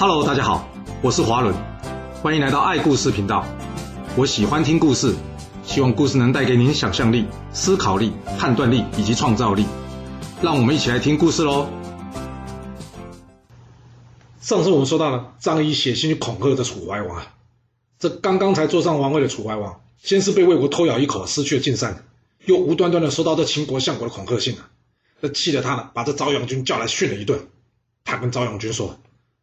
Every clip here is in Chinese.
Hello，大家好，我是华伦，欢迎来到爱故事频道。我喜欢听故事，希望故事能带给您想象力、思考力、判断力以及创造力。让我们一起来听故事喽。上次我们说到了张仪写信去恐吓这楚怀王啊，这刚刚才坐上王位的楚怀王，先是被魏国偷咬一口，失去了晋善，又无端端的收到这秦国相国的恐吓信啊，这气得他呢，把这昭阳君叫来训了一顿。他跟昭阳君说。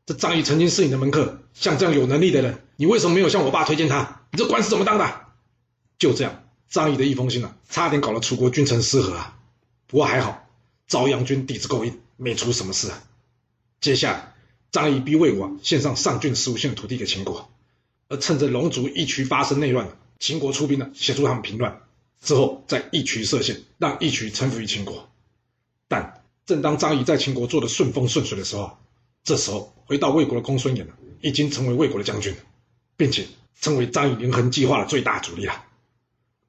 这张仪曾经是你的门客，像这样有能力的人，你为什么没有向我爸推荐他？你这官是怎么当的？就这样，张仪的一封信啊，差点搞了楚国君臣失和啊。不过还好，昭阳君底子够硬，没出什么事啊。接下来，张仪逼魏国献上上郡十五县的土地给秦国，而趁着龙族义渠发生内乱，秦国出兵呢，协助他们平乱，之后在义渠设县，让义渠臣服于秦国。但正当张仪在秦国做的顺风顺水的时候，这时候，回到魏国的公孙衍呢已经成为魏国的将军，并且成为张仪连横计划的最大主力了。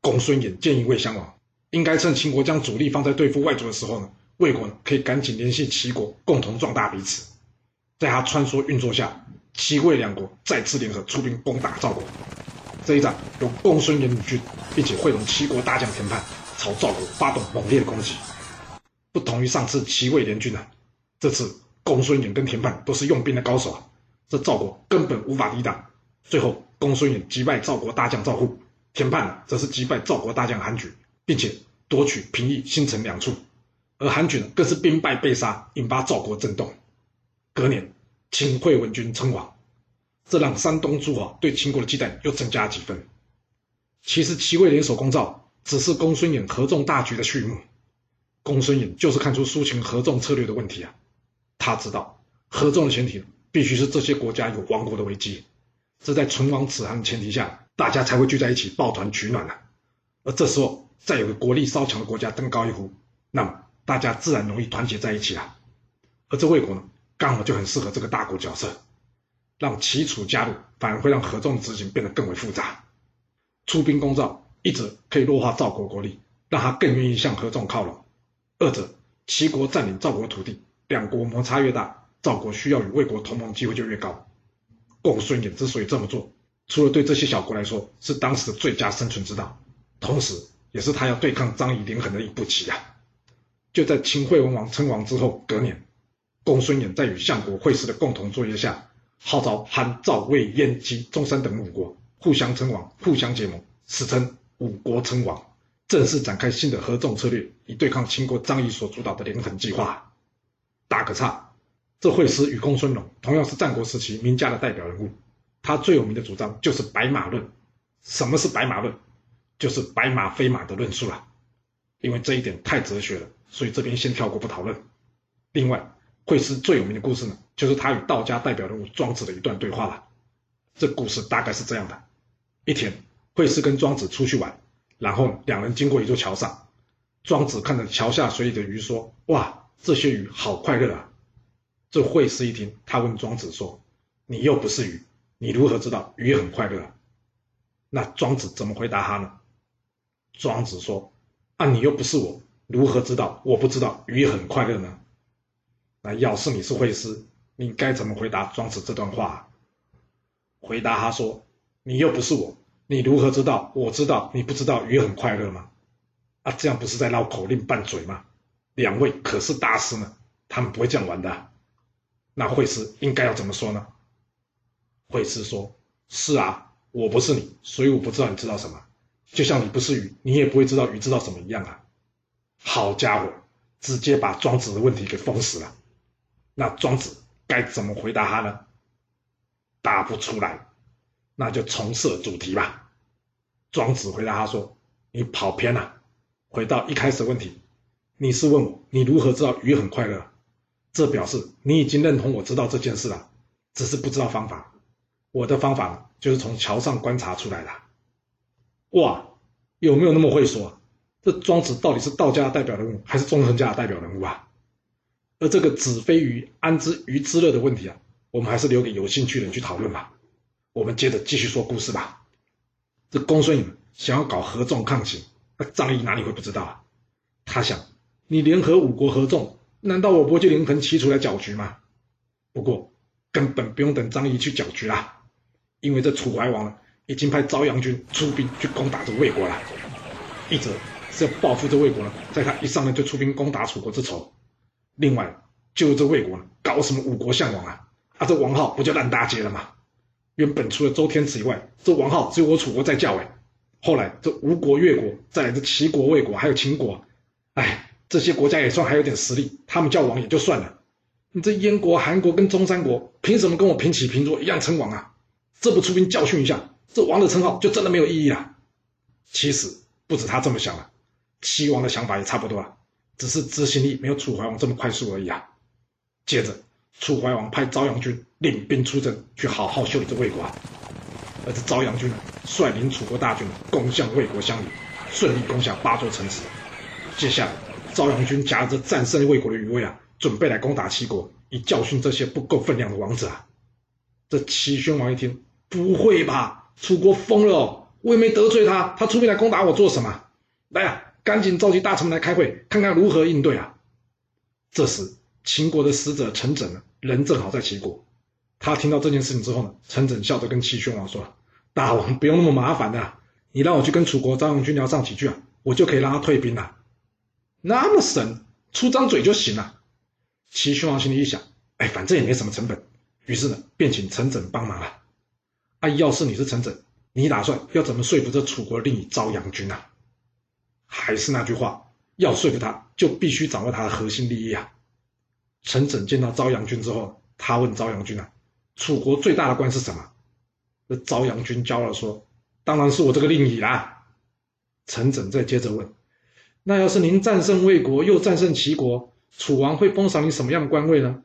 公孙衍建议魏襄王，应该趁秦国将主力放在对付外族的时候呢，魏国呢可以赶紧联系齐国，共同壮大彼此。在他穿梭运作下，齐魏两国再次联合出兵攻打赵国。这一战由公孙衍领军，并且会同齐国大将田盼，朝赵国发动猛烈的攻击。不同于上次齐魏联军呢，这次。公孙衍跟田盼都是用兵的高手啊，这赵国根本无法抵挡。最后，公孙衍击败赵国大将赵护，田盼则是击败赵国大将韩举，并且夺取平邑、新城两处。而韩举呢更是兵败被杀，引发赵国震动。隔年，秦惠文君称王，这让山东诸侯对秦国的忌惮又增加几分。其实，齐魏联手攻赵，只是公孙衍合纵大局的序幕。公孙衍就是看出苏秦合纵策略的问题啊。他知道合纵的前提必须是这些国家有亡国的危机，这在唇亡齿寒的前提下，大家才会聚在一起抱团取暖啊。而这时候再有个国力稍强的国家登高一呼，那么大家自然容易团结在一起啊。而这魏国呢，刚好就很适合这个大国角色，让齐楚加入，反而会让合纵执行变得更为复杂。出兵攻赵，一则可以弱化赵国国力，让他更愿意向合纵靠拢；二者齐国占领赵国土地。两国摩擦越大，赵国需要与魏国同盟机会就越高。公孙衍之所以这么做，除了对这些小国来说是当时的最佳生存之道，同时也是他要对抗张仪连横的一步棋啊！就在秦惠文王称王之后，隔年，公孙衍在与相国惠施的共同作业下，号召韩、赵、魏、燕、及中山等五国互相称王，互相结盟，史称五国称王，正式展开新的合纵策略，以对抗秦国张仪所主导的连横计划。打个岔，这惠施与公孙龙同样是战国时期名家的代表人物。他最有名的主张就是“白马论”。什么是“白马论”？就是白马非马的论述了。因为这一点太哲学了，所以这边先跳过不讨论。另外，惠施最有名的故事呢，就是他与道家代表人物庄子的一段对话了。这故事大概是这样的：一天，惠施跟庄子出去玩，然后两人经过一座桥上，庄子看着桥下水里的鱼说：“哇！”这些鱼好快乐啊！这惠施一听，他问庄子说：“你又不是鱼，你如何知道鱼很快乐？”啊那庄子怎么回答他呢？庄子说：“啊，你又不是我，如何知道我不知道鱼很快乐呢？”那要是你是惠施，你该怎么回答庄子这段话？回答他说：“你又不是我，你如何知道我知道你不知道鱼很快乐吗？”啊，这样不是在绕口令拌嘴吗？两位可是大师呢，他们不会这样玩的。那惠施应该要怎么说呢？惠施说：“是啊，我不是你，所以我不知道你知道什么。就像你不是鱼，你也不会知道鱼知道什么一样啊。”好家伙，直接把庄子的问题给封死了。那庄子该怎么回答他呢？答不出来，那就重设主题吧。庄子回答他说：“你跑偏了，回到一开始问题。”你是问我，你如何知道鱼很快乐？这表示你已经认同我知道这件事了，只是不知道方法。我的方法就是从桥上观察出来的。哇，有没有那么会说？这庄子到底是道家代表人物，还是纵横家的代表人物啊？而这个子非鱼，安知鱼之乐的问题啊，我们还是留给有兴趣的人去讨论吧。我们接着继续说故事吧。这公孙颖想要搞合纵抗秦，那张仪哪里会不知道啊？他想。你联合五国合纵，难道我不会去连横齐楚来搅局吗？不过，根本不用等张仪去搅局啦，因为这楚怀王，已经派昭阳军出兵去攻打这魏国了。一则是要报复这魏国呢，在他一上来就出兵攻打楚国之仇；另外，就这魏国呢，搞什么五国相王啊，啊，这王号不就烂大街了吗？原本除了周天子以外，这王号只有我楚国在叫哎。后来这吴国、越国，再来这齐国、魏国，还有秦国，哎，这些国家也算还有点实力，他们叫王也就算了。你这燕国、韩国跟中山国，凭什么跟我平起平坐一样称王啊？这不出兵教训一下，这王的称号就真的没有意义了。其实不止他这么想了，齐王的想法也差不多啊，只是执行力没有楚怀王这么快速而已啊。接着，楚怀王派昭阳君领兵出征，去好好修理这魏国。而这昭阳君呢，率领楚国大军攻向魏国相里，顺利攻下八座城池。接下来，赵阳君夹着战胜魏国的余威啊，准备来攻打齐国，以教训这些不够分量的王子啊。这齐宣王一听，不会吧？楚国疯了哦！我也没得罪他，他出兵来攻打我做什么？来呀，赶紧召集大臣们来开会，看看如何应对啊！这时，秦国的使者陈轸呢，人正好在齐国。他听到这件事情之后呢，陈轸笑着跟齐宣王说：“大王不用那么麻烦的，你让我去跟楚国张阳军聊上几句啊，我就可以让他退兵了。那么神，出张嘴就行了。”齐宣王心里一想：“哎，反正也没什么成本。”于是呢，便请陈轸帮忙了。啊，要是你是陈轸，你打算要怎么说服这楚国令尹昭阳君呢？还是那句话，要说服他，就必须掌握他的核心利益啊。陈轸见到昭阳君之后，他问昭阳君啊。楚国最大的官是什么？这昭阳君骄傲说：“当然是我这个令尹啦。”陈轸再接着问：“那要是您战胜魏国，又战胜齐国，楚王会封赏你什么样的官位呢？”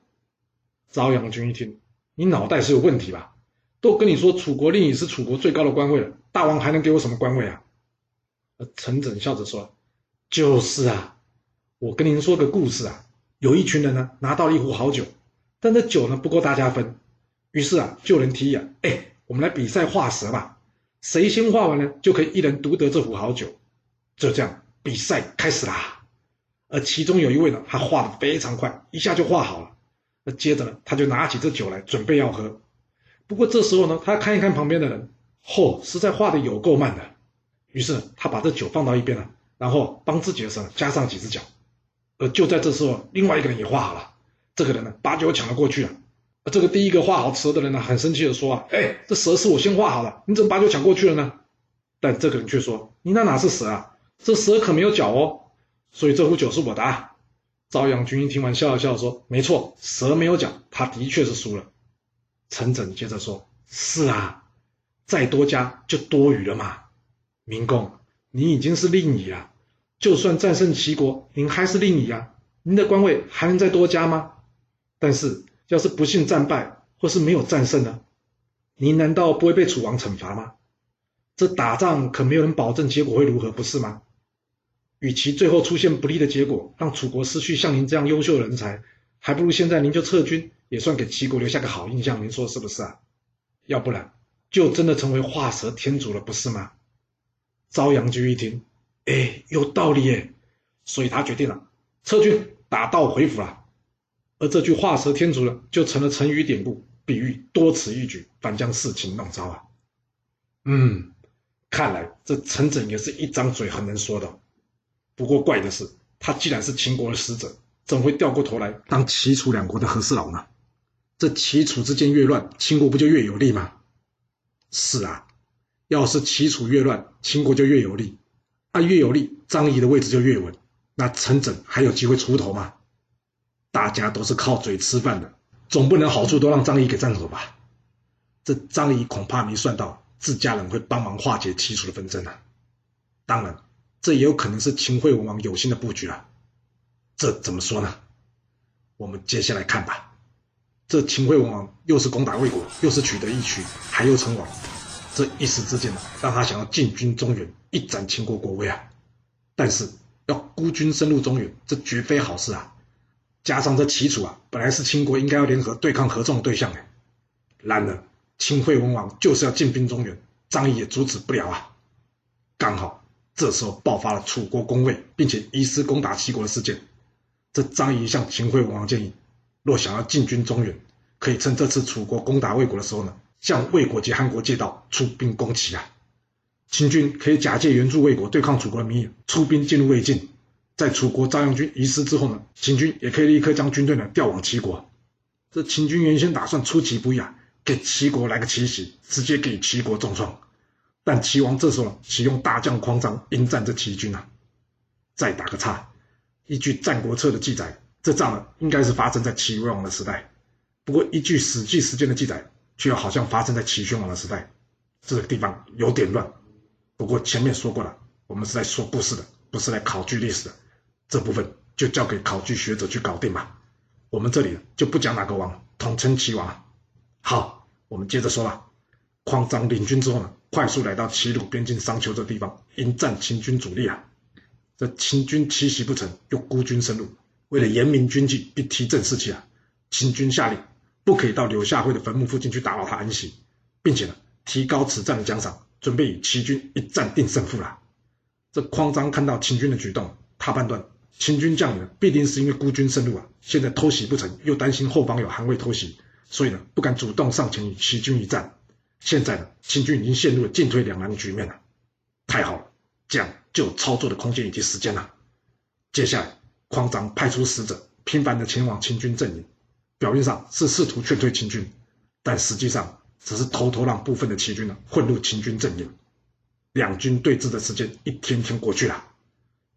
昭阳君一听：“你脑袋是有问题吧？都跟你说楚国令尹是楚国最高的官位了，大王还能给我什么官位啊？”陈轸笑着说：“就是啊，我跟您说个故事啊，有一群人呢拿到了一壶好酒，但这酒呢不够大家分。”于是啊，就有人提议啊，哎，我们来比赛画蛇吧，谁先画完呢，就可以一人独得这壶好酒。就这样，比赛开始啦。而其中有一位呢，他画的非常快，一下就画好了。那接着呢，他就拿起这酒来准备要喝。不过这时候呢，他看一看旁边的人，嚯，实在画的有够慢的。于是他把这酒放到一边了，然后帮自己的手加上几只脚。而就在这时候，另外一个人也画好了，这个人呢，把酒抢了过去了。这个第一个画好蛇的人呢，很生气的说啊，哎，这蛇是我先画好了，你怎么把酒抢过去了呢？但这个人却说，你那哪是蛇啊？这蛇可没有脚哦，所以这壶酒是我的。啊。朝阳君听完笑了笑说，没错，蛇没有脚，他的确是输了。陈轸接着说，是啊，再多加就多余了嘛。明公，你已经是令尹了，就算战胜齐国，您还是令尹啊，您的官位还能再多加吗？但是。要是不幸战败，或是没有战胜呢？您难道不会被楚王惩罚吗？这打仗可没有人保证结果会如何，不是吗？与其最后出现不利的结果，让楚国失去像您这样优秀的人才，还不如现在您就撤军，也算给齐国留下个好印象。您说是不是啊？要不然就真的成为画蛇添足了，不是吗？朝阳君一听，哎，有道理耶，所以他决定了撤军，打道回府了。而这句画蛇添足了，就成了成语典故，比喻多此一举，反将事情弄糟啊。嗯，看来这陈轸也是一张嘴很能说的。不过怪的是，他既然是秦国的使者，怎会掉过头来当齐楚两国的和事佬呢？这齐楚之间越乱，秦国不就越有利吗？是啊，要是齐楚越乱，秦国就越有利，啊越有利，张仪的位置就越稳，那陈轸还有机会出头吗？大家都是靠嘴吃饭的，总不能好处都让张仪给占走吧？这张仪恐怕没算到自家人会帮忙化解齐楚的纷争啊！当然，这也有可能是秦惠文王有心的布局啊！这怎么说呢？我们接下来看吧。这秦惠文王又是攻打魏国，又是取得一区，还又称王，这一时之间呢，让他想要进军中原，一展秦国国威啊！但是要孤军深入中原，这绝非好事啊！加上这齐楚啊，本来是秦国应该要联合对抗合纵的对象哎，然而秦惠文王就是要进兵中原，张仪也阻止不了啊。刚好这时候爆发了楚国攻魏，并且移师攻打齐国的事件。这张仪向秦惠文王建议，若想要进军中原，可以趁这次楚国攻打魏国的时候呢，向魏国及韩国借道出兵攻齐啊。秦军可以假借援助魏国对抗楚国的名义出兵进入魏晋，在楚国赵阳军遗失之后呢，秦军也可以立刻将军队呢调往齐国。这秦军原先打算出其不意啊，给齐国来个奇袭，直接给齐国重创。但齐王这时候启用大将匡章迎战这齐军啊。再打个岔，依据《战国策》的记载，这仗呢应该是发生在齐威王的时代。不过依据《史记》时间的记载，却好像发生在齐宣王的时代。这个地方有点乱。不过前面说过了，我们是在说故事的，不是来考据历史的。这部分就交给考据学者去搞定吧。我们这里就不讲哪个王，统称齐王。好，我们接着说了。匡章领军之后呢，快速来到齐鲁边境商丘这地方，迎战秦军主力啊。这秦军奇袭不成，又孤军深入，为了严明军纪，并提振士气啊，秦军下令不可以到柳下惠的坟墓附近去打扰他安息，并且呢，提高此战的奖赏，准备与齐军一战定胜负了。这匡章看到秦军的举动，他判断秦军将领必定是因为孤军深入啊，现在偷袭不成，又担心后方有韩魏偷袭，所以呢，不敢主动上前与齐军一战。现在呢，秦军已经陷入了进退两难的局面了。太好了，这样就有操作的空间以及时间了。接下来，匡章派出使者频繁的前往秦军阵营，表面上是试图劝退秦军，但实际上只是偷偷让部分的齐军呢混入秦军阵营。两军对峙的时间一天天过去了，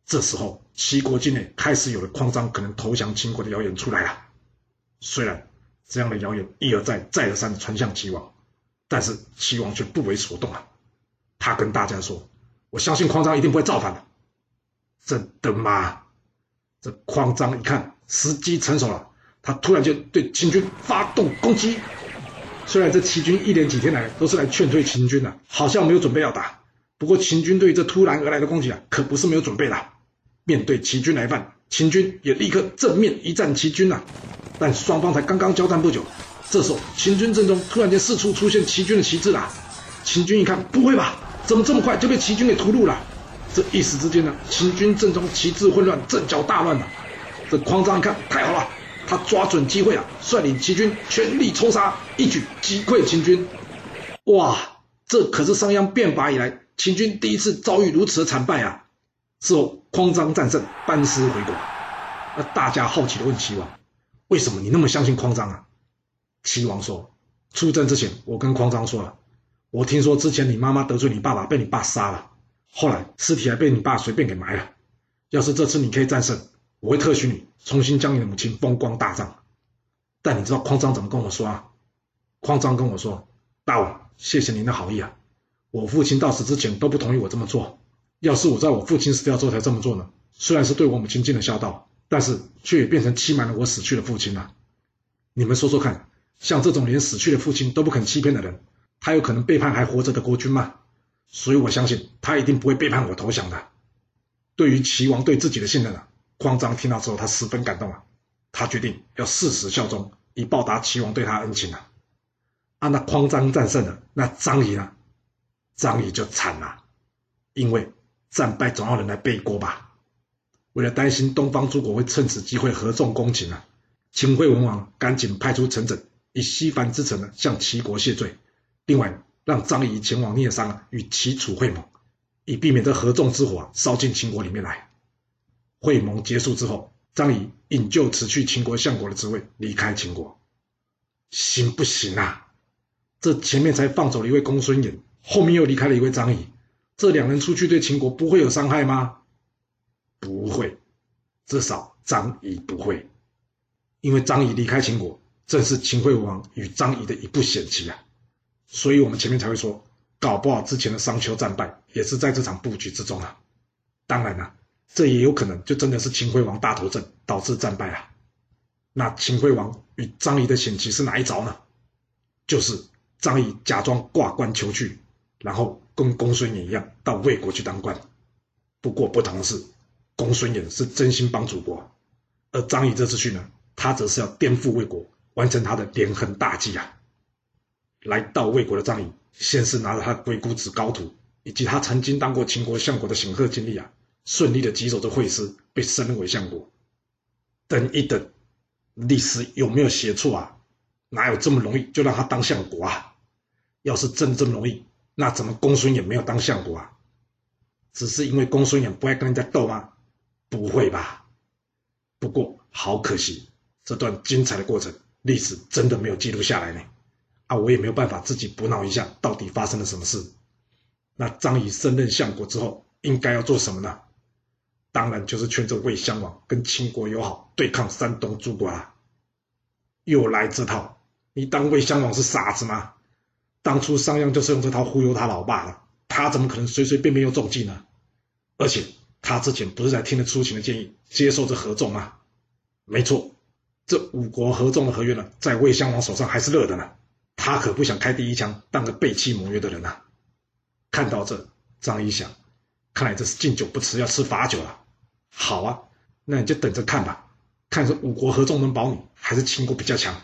这时候齐国境内开始有了匡章可能投降秦国的谣言出来了。虽然这样的谣言一而再、再而三的传向齐王。但是齐王却不为所动啊！他跟大家说：“我相信匡章一定不会造反的。”真的吗？这匡章一看时机成熟了，他突然间对秦军发动攻击。虽然这齐军一连几天来都是来劝退秦军的，好像没有准备要打。不过秦军对这突然而来的攻击啊，可不是没有准备的。面对齐军来犯，秦军也立刻正面一战齐军呐。但双方才刚刚交战不久。这时候，秦军阵中突然间四处出现齐军的旗帜了。秦军一看，不会吧？怎么这么快就被齐军给屠戮了？这一时之间呢，秦军阵中旗帜混乱，阵脚大乱了。这匡章一看，太好了，他抓准机会啊，率领齐军全力抽杀，一举击溃秦军。哇，这可是商鞅变法以来秦军第一次遭遇如此的惨败啊！之后，匡章战胜，班师回国。那大家好奇的问齐王：为什么你那么相信匡章啊？齐王说：“出征之前，我跟匡章说了，我听说之前你妈妈得罪你爸爸，被你爸杀了，后来尸体还被你爸随便给埋了。要是这次你可以战胜，我会特许你重新将你的母亲风光大葬。但你知道匡章怎么跟我说啊？匡章跟我说：‘大王，谢谢您的好意啊，我父亲到死之前都不同意我这么做。要是我在我父亲死掉之后才这么做呢？虽然是对我母亲尽了孝道，但是却也变成欺瞒了我死去的父亲了。你们说说看。’”像这种连死去的父亲都不肯欺骗的人，他有可能背叛还活着的国君吗？所以我相信他一定不会背叛我投降的。对于齐王对自己的信任啊，匡章听到之后他十分感动啊，他决定要誓死效忠，以报答齐王对他恩情啊。啊，那匡章战胜了，那张仪呢？张仪就惨了，因为战败总要人来背锅吧。为了担心东方诸国会趁此机会合纵攻秦啊，秦惠文王赶紧派出陈整。以西番之城呢向齐国谢罪，另外让张仪前往聂商啊与齐楚会盟，以避免这合纵之火烧进秦国里面来。会盟结束之后，张仪引咎辞去秦国相国的职位，离开秦国。行不行啊？这前面才放走了一位公孙衍，后面又离开了一位张仪，这两人出去对秦国不会有伤害吗？不会，至少张仪不会，因为张仪离开秦国。正是秦惠王与张仪的一步险棋啊，所以我们前面才会说，搞不好之前的商丘战败也是在这场布局之中啊。当然了，这也有可能就真的是秦惠王大头阵导致战败啊。那秦惠王与张仪的险棋是哪一招呢？就是张仪假装挂冠求去，然后跟公孙衍一样到魏国去当官。不过不同的是，公孙衍是真心帮主国，而张仪这次去呢，他则是要颠覆魏国。完成他的连横大计啊！来到魏国的张仪，先是拿着他鬼谷子高徒以及他曾经当过秦国相国的显赫经历啊，顺利的击走这会师，被升为相国。等一等，历史有没有写错啊？哪有这么容易就让他当相国啊？要是真这么容易，那怎么公孙衍没有当相国啊？只是因为公孙衍不爱跟人家斗吗？不会吧。不过好可惜，这段精彩的过程，历史真的没有记录下来呢。啊，我也没有办法自己补脑一下，到底发生了什么事。那张仪升任相国之后，应该要做什么呢？当然就是劝这魏襄王跟秦国友好，对抗山东诸国啊。又来这套，你当魏襄王是傻子吗？当初商鞅就是用这套忽悠他老爸的，他怎么可能随随便便又中计呢？而且他之前不是在听了出秦的建议，接受这合纵吗？没错，这五国合纵的合约呢，在魏襄王手上还是热的呢。他可不想开第一枪，当个背弃盟约的人呐。看到这，张仪想，看来这是敬酒不吃，要吃罚酒了。好啊，那你就等着看吧，看是五国合纵能保你，还是秦国比较强。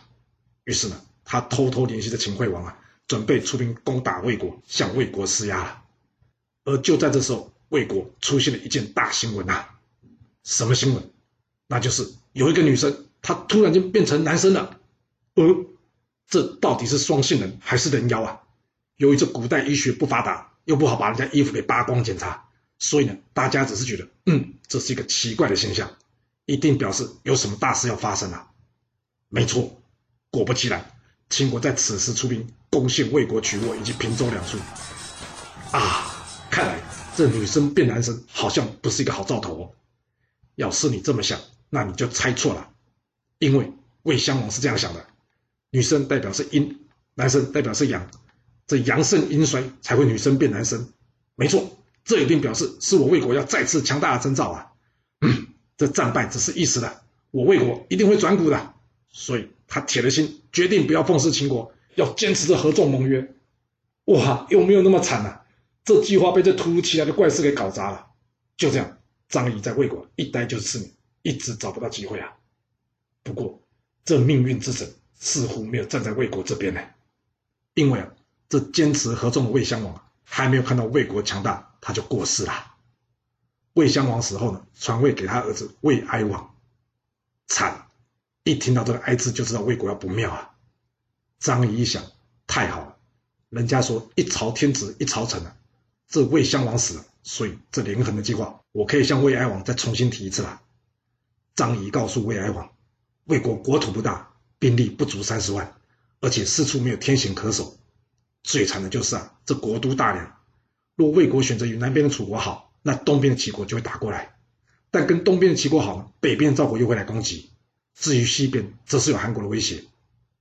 于是呢，他偷偷联系着秦惠王啊，准备出兵攻打魏国，向魏国施压了。而就在这时候，魏国出现了一件大新闻呐。什么新闻？那就是有一个女生，他突然间变成男生了。呃，这到底是双性人还是人妖啊？由于这古代医学不发达，又不好把人家衣服给扒光检查。所以呢，大家只是觉得，嗯，这是一个奇怪的现象，一定表示有什么大事要发生了。没错，果不其然，秦国在此时出兵攻陷魏国曲沃以及平州两处。啊，看来这女生变男生好像不是一个好兆头哦。要是你这么想，那你就猜错了，因为魏襄王是这样想的：女生代表是阴，男生代表是阳，这阳盛阴衰才会女生变男生。没错。这一定表示是我魏国要再次强大的征兆啊！这战败只是一时的，我魏国一定会转股的。所以他铁了心，决定不要奉侍秦国，要坚持着合纵盟约。哇，有没有那么惨呢？这计划被这突如其来的怪事给搞砸了。就这样，张仪在魏国一待就是四年，一直找不到机会啊。不过，这命运之神似乎没有站在魏国这边呢，因为啊，这坚持合纵的魏襄王还没有看到魏国强大。他就过世了。魏襄王死后呢，传位给他儿子魏哀王。惨！一听到这个“哀”字，就知道魏国要不妙啊。张仪一想，太好了，人家说一朝天子一朝臣啊，这魏襄王死了，所以这连横的计划，我可以向魏哀王再重新提一次了。张仪告诉魏哀王，魏国国土不大，兵力不足三十万，而且四处没有天险可守，最惨的就是啊，这国都大梁。若魏国选择与南边的楚国好，那东边的齐国就会打过来；但跟东边的齐国好，北边的赵国又会来攻击。至于西边，则是有韩国的威胁。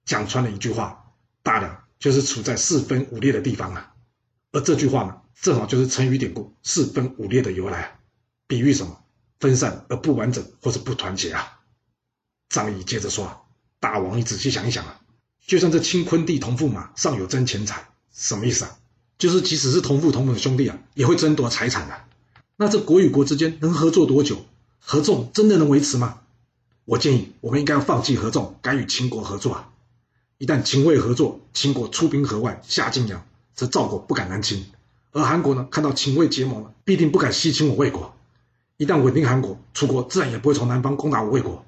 讲穿了一句话，大梁就是处在四分五裂的地方啊。而这句话呢，正好就是成语典故“四分五裂”的由来，比喻什么？分散而不完整，或是不团结啊。张仪接着说：“大王，你仔细想一想啊，就算这清坤弟同父嘛，尚有争钱财，什么意思啊？”就是即使是同父同母的兄弟啊，也会争夺财产的。那这国与国之间能合作多久？合纵真的能维持吗？我建议我们应该要放弃合纵，改与秦国合作啊。一旦秦魏合作，秦国出兵河外下晋阳，则赵国不敢南侵；而韩国呢，看到秦魏结盟了，必定不敢西侵我魏国。一旦稳定韩国，楚国自然也不会从南方攻打我魏国。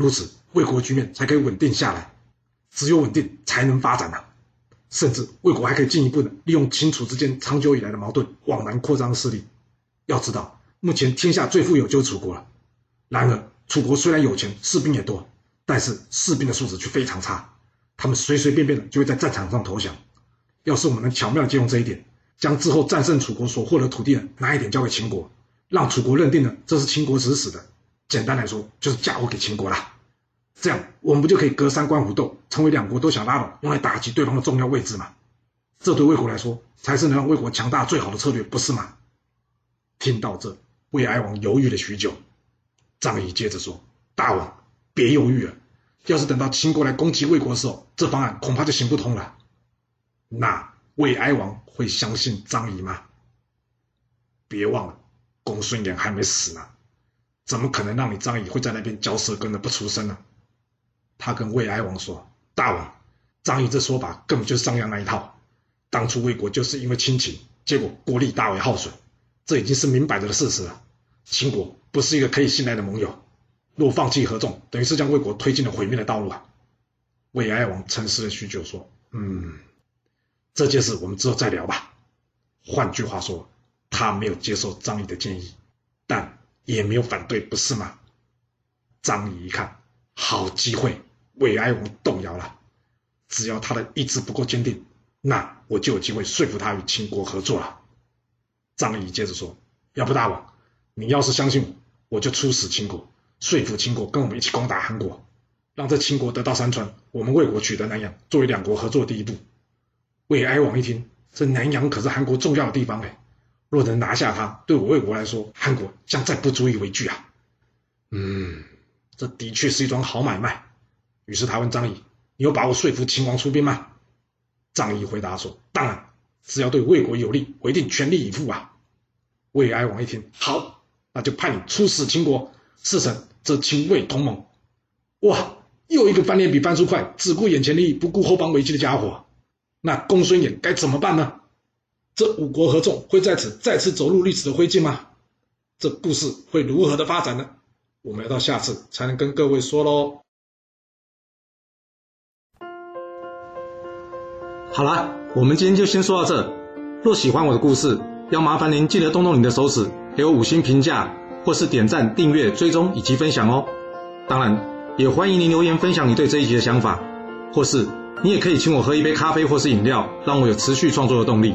如此，魏国局面才可以稳定下来。只有稳定，才能发展啊。甚至魏国还可以进一步的利用秦楚之间长久以来的矛盾，往南扩张势力。要知道，目前天下最富有就是楚国了。然而，楚国虽然有钱，士兵也多，但是士兵的素质却非常差，他们随随便便的就会在战场上投降。要是我们能巧妙的借用这一点，将之后战胜楚国所获得土地呢拿一点交给秦国，让楚国认定了这是秦国指使的，简单来说就是嫁祸给秦国了。这样，我们不就可以隔山观虎斗，成为两国都想拉拢、用来打击对方的重要位置吗？这对魏国来说，才是能让魏国强大最好的策略，不是吗？听到这，魏哀王犹豫了许久。张仪接着说：“大王，别犹豫了。要是等到秦国来攻击魏国的时候，这方案恐怕就行不通了。那魏哀王会相信张仪吗？别忘了，公孙衍还没死呢，怎么可能让你张仪会在那边嚼舌根的不出声呢？”他跟魏哀王说：“大王，张仪这说法根本就是商鞅那一套。当初魏国就是因为亲秦，结果国力大为耗损，这已经是明摆着的事实了。秦国不是一个可以信赖的盟友，若放弃合纵，等于是将魏国推进了毁灭的道路啊！魏哀王沉思了许久，说：“嗯，这件事我们之后再聊吧。换句话说，他没有接受张仪的建议，但也没有反对，不是吗？”张仪一看，好机会，魏哀王动摇了。只要他的意志不够坚定，那我就有机会说服他与秦国合作了。张仪接着说：“要不大王，你要是相信我，我就出使秦国，说服秦国跟我们一起攻打韩国。”让这秦国得到山川，我们魏国取得南阳，作为两国合作的第一步。魏哀王一听，这南阳可是韩国重要的地方哎，若能拿下它，对我魏国来说，韩国将再不足以为惧啊。嗯，这的确是一桩好买卖。于是他问张仪：“你有把握说服秦王出兵吗？”张仪回答说：“当然，只要对魏国有利，我一定全力以赴啊。”魏哀王一听，好，那就派你出使秦国，事成这秦魏同盟。哇！又一个翻脸比翻书快，只顾眼前利益，不顾后方危机的家伙，那公孙衍该怎么办呢？这五国合纵会在此再次走入历史的灰烬吗？这故事会如何的发展呢？我们要到下次才能跟各位说喽。好了，我们今天就先说到这。若喜欢我的故事，要麻烦您记得动动你的手指，给我五星评价，或是点赞、订阅、追踪以及分享哦。当然。也欢迎您留言分享你对这一集的想法，或是你也可以请我喝一杯咖啡或是饮料，让我有持续创作的动力。